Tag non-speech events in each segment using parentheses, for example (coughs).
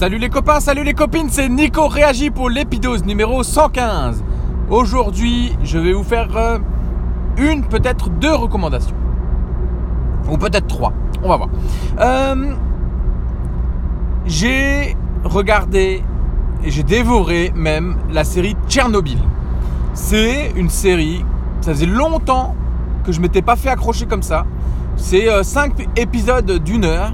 Salut les copains, salut les copines, c'est Nico Réagi pour l'épidose numéro 115. Aujourd'hui, je vais vous faire euh, une, peut-être deux recommandations. Ou peut-être trois, on va voir. Euh, j'ai regardé et j'ai dévoré même la série Tchernobyl. C'est une série, ça faisait longtemps que je m'étais pas fait accrocher comme ça. C'est 5 euh, épisodes d'une heure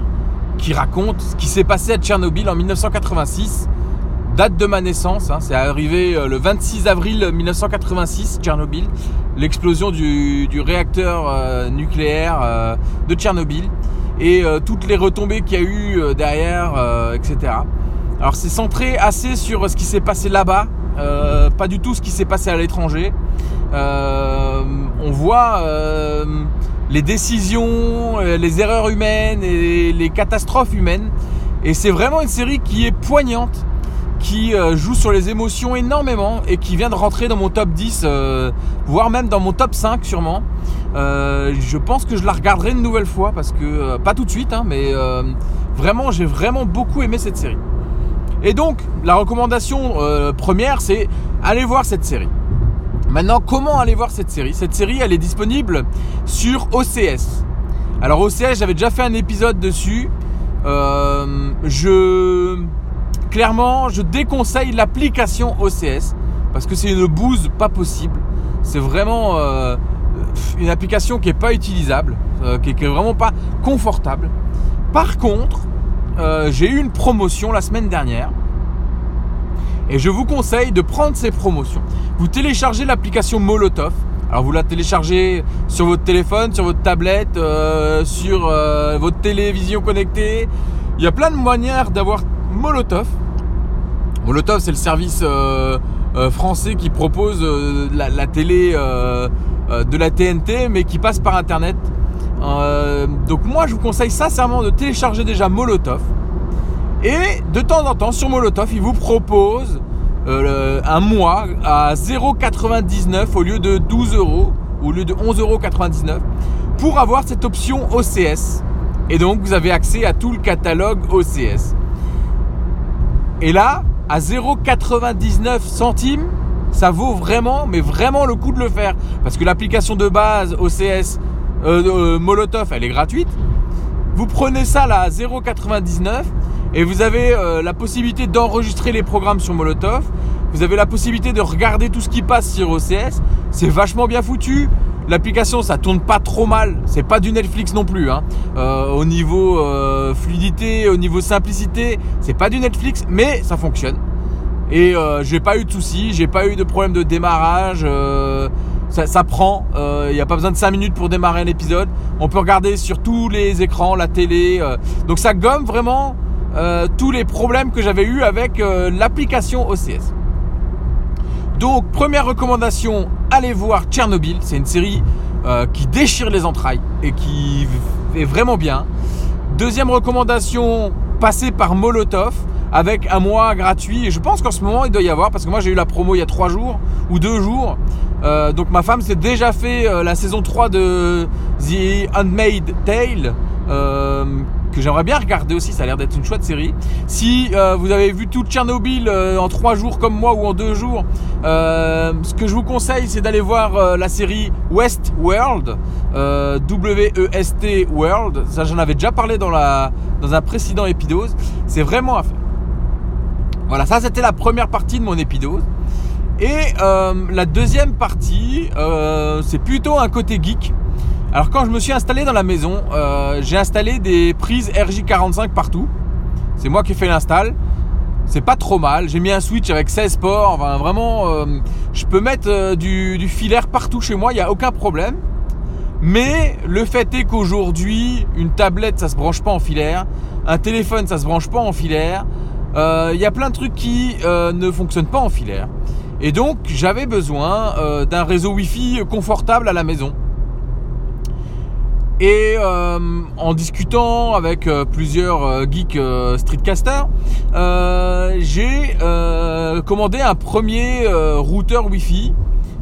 qui racontent ce qui s'est passé à Tchernobyl en 1986. Date de ma naissance, hein. c'est arrivé euh, le 26 avril 1986, Tchernobyl, l'explosion du, réacteur euh, nucléaire de Tchernobyl et toutes les retombées qu'il y a eu derrière, etc. Alors c'est centré assez sur ce qui s'est passé là-bas, pas du tout ce qui s'est passé à l'étranger. on voit les décisions, euh, les erreurs humaines et les catastrophes humaines. Et c'est vraiment une série qui est poignante, qui euh, joue sur les émotions énormément et qui vient de rentrer dans mon top 10, euh, voire même dans mon top 5 sûrement. je pense que je la regarderai une nouvelle fois parce que, pas tout de suite, hein, mais vraiment j'ai vraiment beaucoup aimé cette série. Et donc la recommandation première c'est aller voir cette série. Maintenant, comment aller voir cette série? Cette série, elle est disponible sur OCS. Alors OCS, j'avais déjà fait un épisode dessus. Euh, je clairement, je déconseille l'application OCS parce que c'est une bouse pas possible. C'est vraiment euh, une application qui est pas utilisable, euh, qui, est, vraiment pas confortable. Par contre, j'ai eu une promotion la semaine dernière et je vous conseille de prendre ces promotions. Vous téléchargez l'application Molotov. Alors vous la téléchargez sur votre téléphone, sur votre tablette, euh, sur euh, votre télévision connectée. Il y a plein de manières d'avoir Molotov. Molotov, c'est le service euh, français qui propose la, la, télé de la TNT, mais qui passe par Internet. donc moi, je vous conseille sincèrement de télécharger déjà Molotov. Et de temps en temps, sur Molotov, il vous propose euh, un mois à 0,99 au lieu de 12 euros, au lieu de 11,99 euros pour avoir cette option OCS. Et donc, vous avez accès à tout le catalogue OCS. Et là, à 0,99 centimes, ça vaut vraiment, mais vraiment le coup de le faire. Parce que l'application de base OCS euh, euh, Molotov, elle est gratuite. Vous prenez ça là à 0,99 et vous avez euh, la possibilité d'enregistrer les programmes sur Molotov. Vous avez la possibilité de regarder tout ce qui passe sur OCS. C'est vachement bien foutu. L'application, ça tourne pas trop mal. C'est pas du Netflix non plus. Hein. Euh, au niveau euh, fluidité, au niveau simplicité, c'est pas du Netflix, mais ça fonctionne. Et j'ai pas eu de soucis, j'ai pas eu de problème de démarrage. Ça, ça, prend, il n'y a pas besoin de 5 minutes pour démarrer un épisode. On peut regarder sur tous les écrans, la télé. donc ça gomme vraiment euh, tous les problèmes que j'avais eu avec euh, l'application OCS. Donc première recommandation, allez voir Tchernobyl. C'est une série euh, qui déchire les entrailles et qui est vraiment bien. Deuxième recommandation, passez par Molotov avec un mois gratuit. Et je pense qu'en ce moment, il doit y avoir, parce que moi j'ai eu la promo il y a trois jours ou deux jours. donc ma femme s'est déjà fait la saison 3 de The Unmade Tale que j'aimerais bien regarder aussi. Ça a l'air d'être une chouette série. Si euh, vous avez vu tout Tchernobyl euh, en trois jours comme moi ou en deux jours, euh, ce que je vous conseille, c'est d'aller voir la série Westworld, W-E-S-T World. Ça, j'en avais déjà parlé dans, la, dans un précédent épidose. C'est vraiment à faire. Voilà, ça c'était la première partie de mon épidose. Et la deuxième partie, c'est plutôt un côté geek. Alors quand je me suis installé dans la maison, euh, j'ai installé des prises RJ45 partout. C'est moi qui ai fait l'install. C'est pas trop mal. J'ai mis un switch avec 16 ports. Enfin, vraiment, euh, je peux mettre euh, du, filaire partout chez moi. Il n'y a aucun problème. Mais le fait est qu'aujourd'hui, une tablette, ça se branche pas en filaire. Un téléphone, ça se branche pas en filaire. Il y a plein de trucs qui ne fonctionnent pas en filaire. Et donc, j'avais besoin d'un réseau Wi-Fi confortable à la maison. Et euh, en discutant avec euh, plusieurs euh, geeks streetcasters, j'ai commandé un premier routeur Wi-Fi,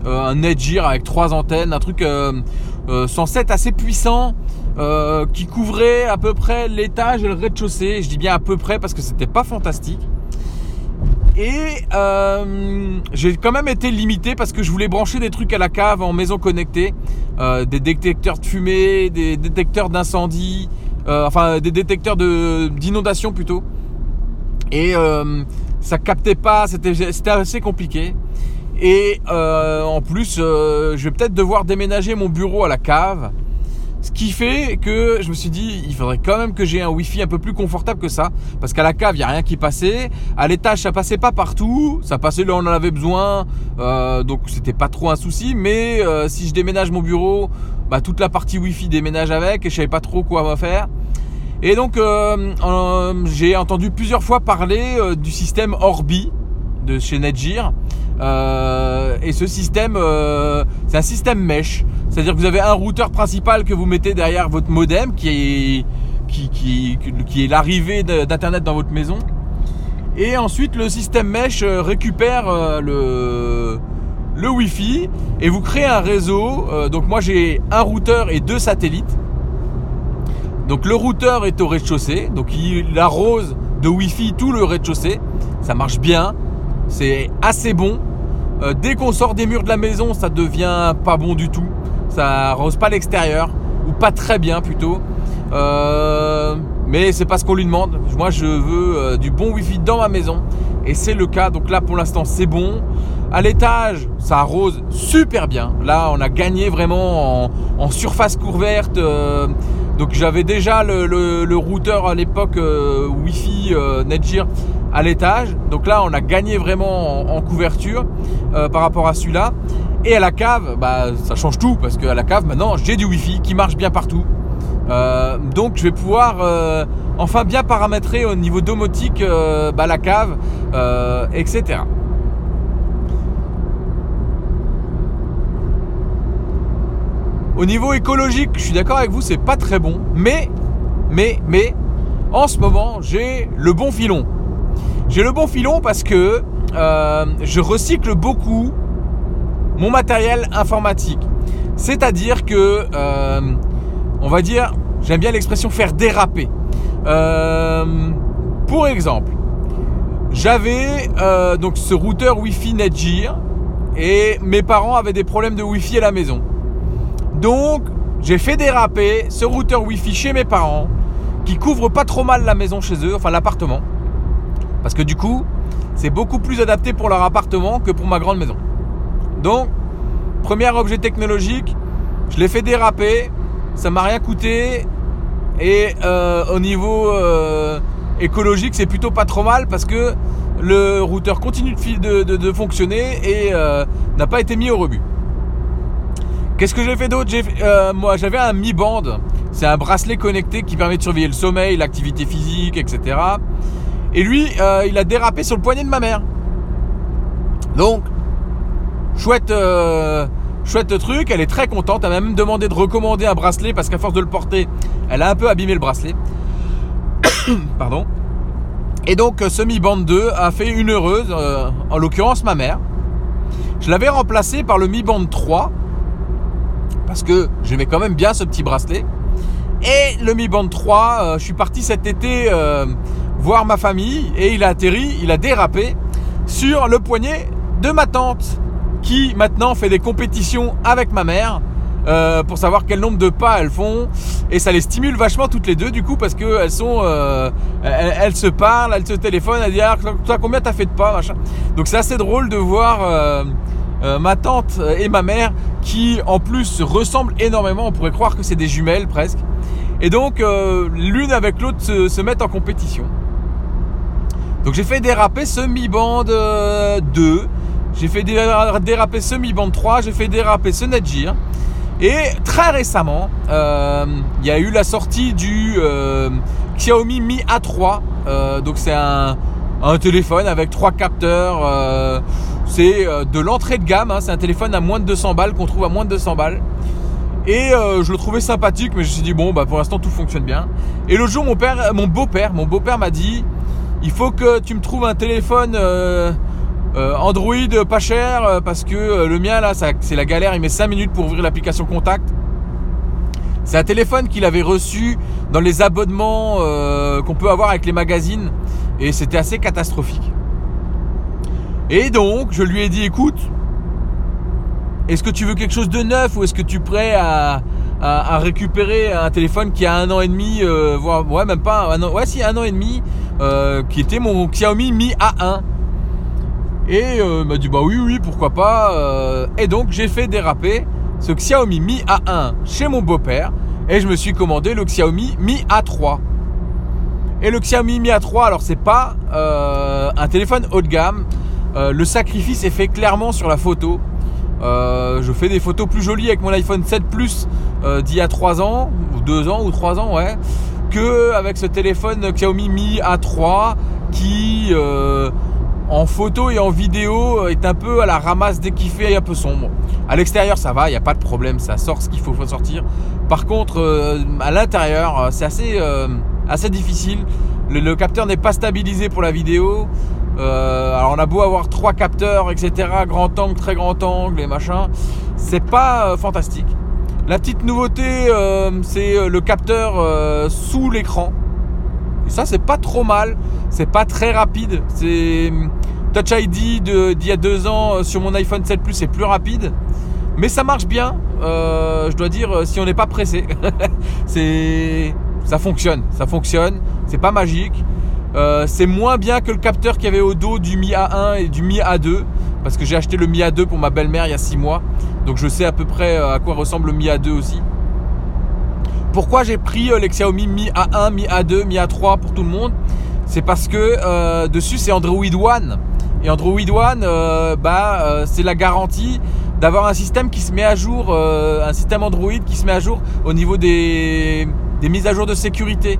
un Netgear avec trois antennes, un truc censé être assez puissant qui couvrait à peu près l'étage et le rez-de-chaussée. Je dis bien à peu près parce que c'était pas fantastique. Et euh, j'ai quand même été limité parce que je voulais brancher des trucs à la cave en maison connectée, euh, des détecteurs de fumée, des détecteurs d'incendie, euh, enfin des détecteurs d'inondation plutôt. Et ça captait pas, c'était assez compliqué. Et en plus, je vais peut-être devoir déménager mon bureau à la cave. Ce qui fait que je me suis dit, il faudrait quand même que j'ai un Wi-Fi un peu plus confortable que ça. Parce qu'à la cave, il n'y a rien qui passait. À l'étage, ça passait pas partout. Ça passait là où on en avait besoin. Euh, donc c'était pas trop un souci. Mais euh, si je déménage mon bureau, bah, toute la partie Wi-Fi déménage avec. Et je savais pas trop quoi faire. Et donc euh, j'ai entendu plusieurs fois parler du système Orbi de chez Netgear. et ce système, c'est un système mesh. C'est-à-dire que vous avez un routeur principal que vous mettez derrière votre modem qui est, l'arrivée d'Internet dans votre maison. Et ensuite, le système mesh euh, récupère euh, le, le Wi-Fi et vous créez un réseau. Euh, donc moi, j'ai un routeur et deux satellites. Donc le routeur est au rez-de-chaussée, donc il arrose de Wi-Fi tout le rez-de-chaussée. Ça marche bien, c'est assez bon. dès qu'on sort des murs de la maison, ça devient pas bon du tout ça arrose pas l'extérieur, ou pas très bien plutôt. Euh, mais c'est pas ce qu'on lui demande. Moi, je veux euh, du bon Wi-Fi dans ma maison, et c'est le cas. Donc là, pour l'instant, c'est bon. À l'étage, ça arrose super bien. Là, on a gagné vraiment en, surface couverte. Euh, donc j'avais déjà le, routeur à l'époque Wi-Fi Netgear à l'étage. Donc là, on a gagné vraiment en, couverture par rapport à celui-là. Et à la cave, bah, ça change tout parce qu'à la cave, maintenant, j'ai du Wi-Fi qui marche bien partout. Euh, donc, je vais pouvoir euh, enfin bien paramétrer au niveau domotique euh, bah, la cave, etc. Au niveau écologique, je suis d'accord avec vous, c'est pas très bon. Mais, mais, mais, en ce moment, j'ai le bon filon. J'ai le bon filon parce que je recycle beaucoup mon matériel informatique. C'est-à-dire que, euh, on va dire, j'aime bien l'expression faire déraper. Euh, pour exemple, j'avais euh, donc ce routeur Wi-Fi Netgear et mes parents avaient des problèmes de Wi-Fi à la maison. Donc, j'ai fait déraper ce routeur Wi-Fi chez mes parents qui couvre pas trop mal la maison chez eux, enfin l'appartement. Parce que du coup, c'est beaucoup plus adapté pour leur appartement que pour ma grande maison. Donc, premier objet technologique, je l'ai fait déraper, ça m'a rien coûté. Et euh, au niveau euh, écologique, c'est plutôt pas trop mal parce que le routeur continue de, fonctionner et euh, n'a pas été mis au rebut. Qu'est-ce que j'ai fait d'autre? Moi, j'avais un Mi Band. C'est un bracelet connecté qui permet de surveiller le sommeil, l'activité physique, etc. Et lui, il a dérapé sur le poignet de ma mère. Donc, Chouette, euh, chouette truc, elle est très contente. Elle m'a même demandé de recommander un bracelet parce qu'à force de le porter, elle a un peu abîmé le bracelet. (coughs) Pardon. Et donc, euh, Semi Band 2 a fait une heureuse, euh, en l'occurrence ma mère. Je l'avais remplacé par le Mi Band 3 parce que j'aimais quand même bien ce petit bracelet. Et le Mi Band 3, je suis parti cet été voir ma famille et il a atterri, il a dérapé sur le poignet de ma tante qui maintenant fait des compétitions avec ma mère. Euh, pour savoir quel nombre de pas elles font. Et ça les stimule vachement toutes les deux du coup parce que elles sont euh, elles, se parlent elles se téléphonent elles disent ah, toi combien t'as fait de pas machin. Donc c'est assez drôle de voir euh, ma tante et ma mère qui en plus se ressemblent énormément. On pourrait croire que c'est des jumelles presque. Et donc l'une avec l'autre se, mettent en compétition donc j'ai fait déraper ce Mi Band 2 j'ai fait déraper ce Mi Band 3, j'ai fait déraper ce Netgear. Et très récemment, euh, il y a eu la sortie du euh, Xiaomi Mi A3. Euh, donc c'est un, téléphone avec trois capteurs. c'est de l'entrée de gamme. Hein. c'est un téléphone à moins de 200 balles qu'on trouve à moins de 200 balles. Et je le trouvais sympathique, mais je me suis dit bon bah pour l'instant tout fonctionne bien. Et le jour mon mon beau-père, mon beau-père m'a dit il faut que tu me trouves un téléphone euh, Android pas cher euh, parce que euh, le mien là c'est la galère, il met 5 minutes pour ouvrir l'application contact. C'est un téléphone qu'il avait reçu dans les abonnements euh, qu'on peut avoir avec les magazines et c'était assez catastrophique. Et donc, je lui ai dit, écoute, est-ce que tu veux quelque chose de neuf ou est-ce que tu es prêt à, récupérer un téléphone qui a un an et demi, euh, voire ouais même pas un an, ouais si un an et demi, euh, qui était mon Xiaomi Mi A1. Et euh, il m'a dit bah oui oui pourquoi pas. et donc j'ai fait déraper ce Xiaomi Mi A1 chez mon beau-père et je me suis commandé le Xiaomi Mi A3. Et le Xiaomi Mi A3 alors c'est pas un téléphone haut de gamme. le sacrifice est fait clairement sur la photo. Je fais des photos plus jolies avec mon iPhone 7 Plus euh, d'il y a 3 ans, ou 2 ans, ou 3 ans, ouais, que avec ce téléphone Xiaomi Mi A3 qui, euh, en photo et en vidéo, est un peu à la ramasse qu'il fait un peu sombre. À l'extérieur, ça va, il n'y a pas de problème, ça sort ce qu'il faut sortir. Par contre, à l'intérieur, c'est assez, difficile. le capteur n'est pas stabilisé pour la vidéo. Euh, alors on a beau avoir trois capteurs, etc., grand angle, très grand angle et machin, c'est pas euh, fantastique. La petite nouveauté, euh, c'est le capteur sous l'écran. Et ça, c'est pas trop mal. C'est pas très rapide. C'est Touch ID d'il y a deux ans sur mon iPhone 7 Plus, c'est plus rapide. Mais ça marche bien. je dois dire, si on n'est pas pressé, (laughs) ça fonctionne. Ça fonctionne. C'est pas magique. Euh, c'est moins bien que le capteur qu'il y avait au dos du Mi A1 et du Mi A2 parce que j'ai acheté le Mi A2 pour ma belle-mère il y a 6 mois. Donc je sais à peu près euh, à quoi ressemble le Mi A2 aussi. Pourquoi j'ai pris euh, les Xiaomi Mi A1, Mi A2, Mi A3 pour tout le monde? C'est parce que dessus c'est Android One. Et Android One, bah, c'est la garantie d'avoir un système qui se met à jour, un système Android qui se met à jour au niveau des mises à jour de sécurité.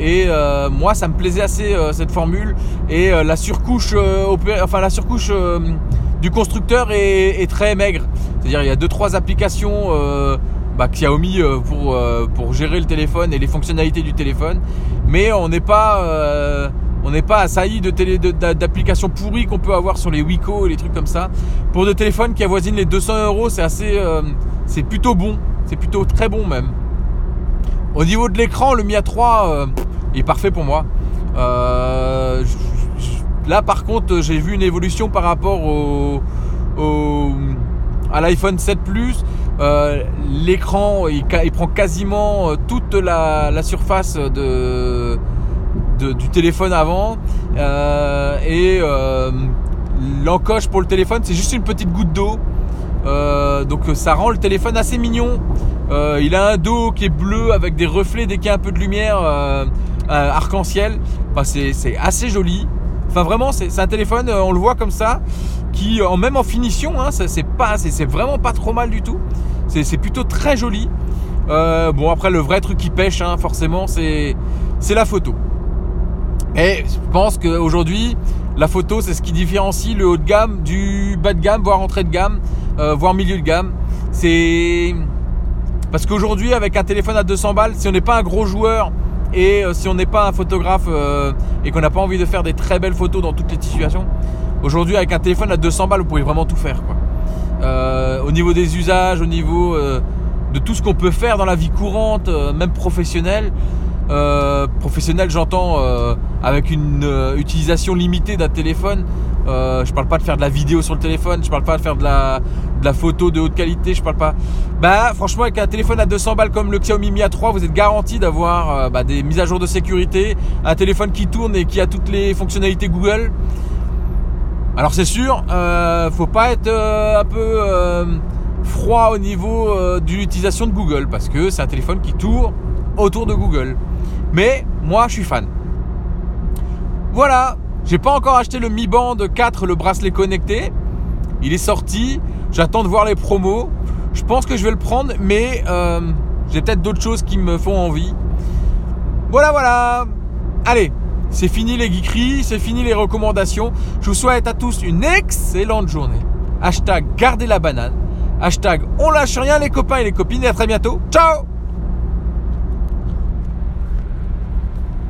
Et euh, moi, ça me plaisait assez euh, cette formule. Et euh, la surcouche, enfin la surcouche du constructeur est, très maigre. C'est-à-dire il y a deux trois applications bah, Xiaomi pour pour gérer le téléphone et les fonctionnalités du téléphone, mais on n'est pas on n'est pas assailli de d'applications pourries qu'on peut avoir sur les Wiko et les trucs comme ça. Pour des téléphones qui avoisinent les 200 euros, c'est assez, c'est plutôt bon, c'est plutôt très bon même. Au niveau de l'écran, le Mi A3, est parfait pour moi. Euh, là, par contre, j'ai vu une évolution par rapport au, à l'iPhone 7 Plus. Euh, l'écran, il, prend quasiment euh, toute la, surface du téléphone avant. et l'encoche pour le téléphone, c'est juste une petite goutte d'eau. donc ça rend le téléphone assez mignon. il a un dos qui est bleu avec des reflets dès qu'il y a un peu de lumière. Euh, arc-en-ciel. C'est assez joli. Enfin, vraiment, c'est un téléphone, euh, on le voit comme ça, qui, en même en finition, hein, c'est pas, c'est vraiment pas trop mal du tout. C'est plutôt très joli. Euh, bon, après, le vrai truc qui pêche, hein, forcément, c'est la photo. Et je pense qu'aujourd'hui, la photo, c'est ce qui différencie le haut de gamme du bas de gamme, voire entrée de gamme, voire milieu de gamme. C'est parce qu'aujourd'hui, avec un téléphone à 200 balles, si on n'est pas un gros joueur et euh, si on n'est pas un photographe euh, et qu'on n'a pas envie de faire des très belles photos dans toutes les situations, aujourd'hui avec un téléphone à 200 balles, vous pouvez vraiment tout faire. Euh, au niveau des usages, au niveau de tout ce qu'on peut faire dans la vie courante, même professionnelle. professionnelle, j'entends avec une utilisation limitée d'un téléphone. Euh, je parle pas de faire de la vidéo sur le téléphone, je parle pas de faire de la, photo de haute qualité, je parle pas. Bah franchement avec un téléphone à 200 balles comme le Xiaomi Mi A3, vous êtes garanti d'avoir euh, bah, des mises à jour de sécurité, un téléphone qui tourne et qui a toutes les fonctionnalités Google. Alors c'est sûr, euh, faut pas être un peu froid au niveau de l'utilisation de Google parce que c'est un téléphone qui tourne autour de Google. Mais moi je suis fan. Voilà, j'ai pas encore acheté le Mi Band 4, le bracelet connecté. Il est sorti. J'attends de voir les promos. Je pense que je vais le prendre, mais euh, j'ai peut-être d'autres choses qui me font envie. Voilà, voilà. Allez, c'est fini les geekeries, c'est fini les recommandations. Je vous souhaite à tous une excellente journée. Hashtag gardez la banane. Hashtag on lâche rien les copains et les copines et à très bientôt. Ciao